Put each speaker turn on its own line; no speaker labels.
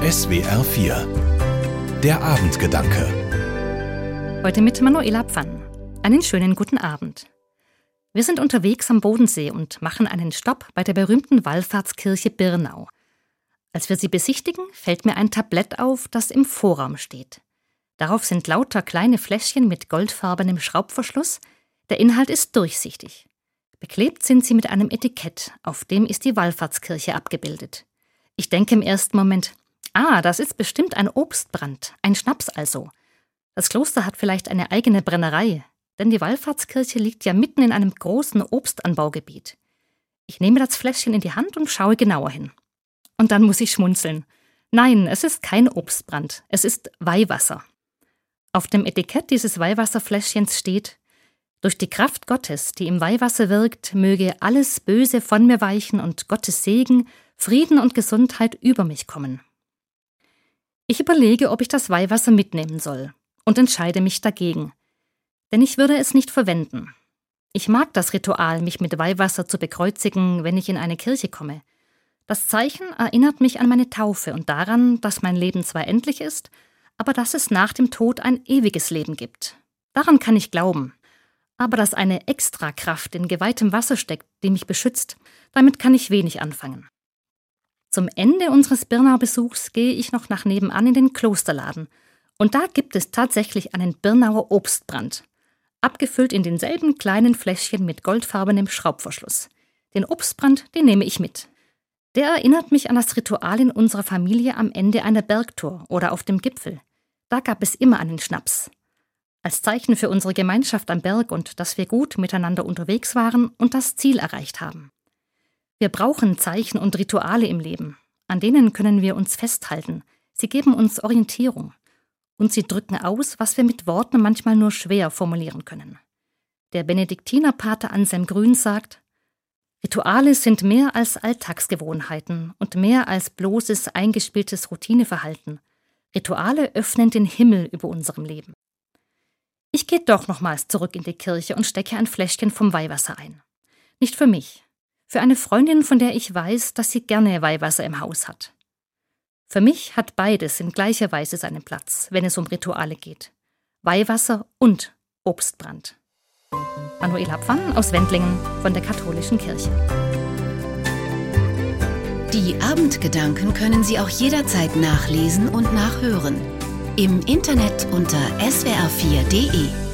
SWR 4 Der Abendgedanke
Heute mit Manuela Pfann. Einen schönen guten Abend. Wir sind unterwegs am Bodensee und machen einen Stopp bei der berühmten Wallfahrtskirche Birnau. Als wir sie besichtigen, fällt mir ein Tablett auf, das im Vorraum steht. Darauf sind lauter kleine Fläschchen mit goldfarbenem Schraubverschluss. Der Inhalt ist durchsichtig. Beklebt sind sie mit einem Etikett, auf dem ist die Wallfahrtskirche abgebildet. Ich denke im ersten Moment, ah, das ist bestimmt ein Obstbrand, ein Schnaps also. Das Kloster hat vielleicht eine eigene Brennerei, denn die Wallfahrtskirche liegt ja mitten in einem großen Obstanbaugebiet. Ich nehme das Fläschchen in die Hand und schaue genauer hin. Und dann muss ich schmunzeln. Nein, es ist kein Obstbrand, es ist Weihwasser. Auf dem Etikett dieses Weihwasserfläschchens steht Durch die Kraft Gottes, die im Weihwasser wirkt, möge alles Böse von mir weichen und Gottes Segen, Frieden und Gesundheit über mich kommen. Ich überlege, ob ich das Weihwasser mitnehmen soll und entscheide mich dagegen. Denn ich würde es nicht verwenden. Ich mag das Ritual, mich mit Weihwasser zu bekreuzigen, wenn ich in eine Kirche komme. Das Zeichen erinnert mich an meine Taufe und daran, dass mein Leben zwar endlich ist, aber dass es nach dem Tod ein ewiges Leben gibt. Daran kann ich glauben. Aber dass eine Extrakraft in geweihtem Wasser steckt, die mich beschützt, damit kann ich wenig anfangen. Zum Ende unseres Birnau-Besuchs gehe ich noch nach nebenan in den Klosterladen. Und da gibt es tatsächlich einen Birnauer Obstbrand. Abgefüllt in denselben kleinen Fläschchen mit goldfarbenem Schraubverschluss. Den Obstbrand, den nehme ich mit. Der erinnert mich an das Ritual in unserer Familie am Ende einer Bergtour oder auf dem Gipfel. Da gab es immer einen Schnaps. Als Zeichen für unsere Gemeinschaft am Berg und dass wir gut miteinander unterwegs waren und das Ziel erreicht haben. Wir brauchen Zeichen und Rituale im Leben. An denen können wir uns festhalten. Sie geben uns Orientierung. Und sie drücken aus, was wir mit Worten manchmal nur schwer formulieren können. Der Benediktinerpater Anselm Grün sagt, Rituale sind mehr als Alltagsgewohnheiten und mehr als bloßes eingespieltes Routineverhalten. Rituale öffnen den Himmel über unserem Leben. Ich gehe doch nochmals zurück in die Kirche und stecke ein Fläschchen vom Weihwasser ein. Nicht für mich, für eine Freundin, von der ich weiß, dass sie gerne Weihwasser im Haus hat. Für mich hat beides in gleicher Weise seinen Platz, wenn es um Rituale geht. Weihwasser und Obstbrand. Manuela Pfann aus Wendlingen von der Katholischen Kirche.
Die Abendgedanken können Sie auch jederzeit nachlesen und nachhören. Im Internet unter swr4.de.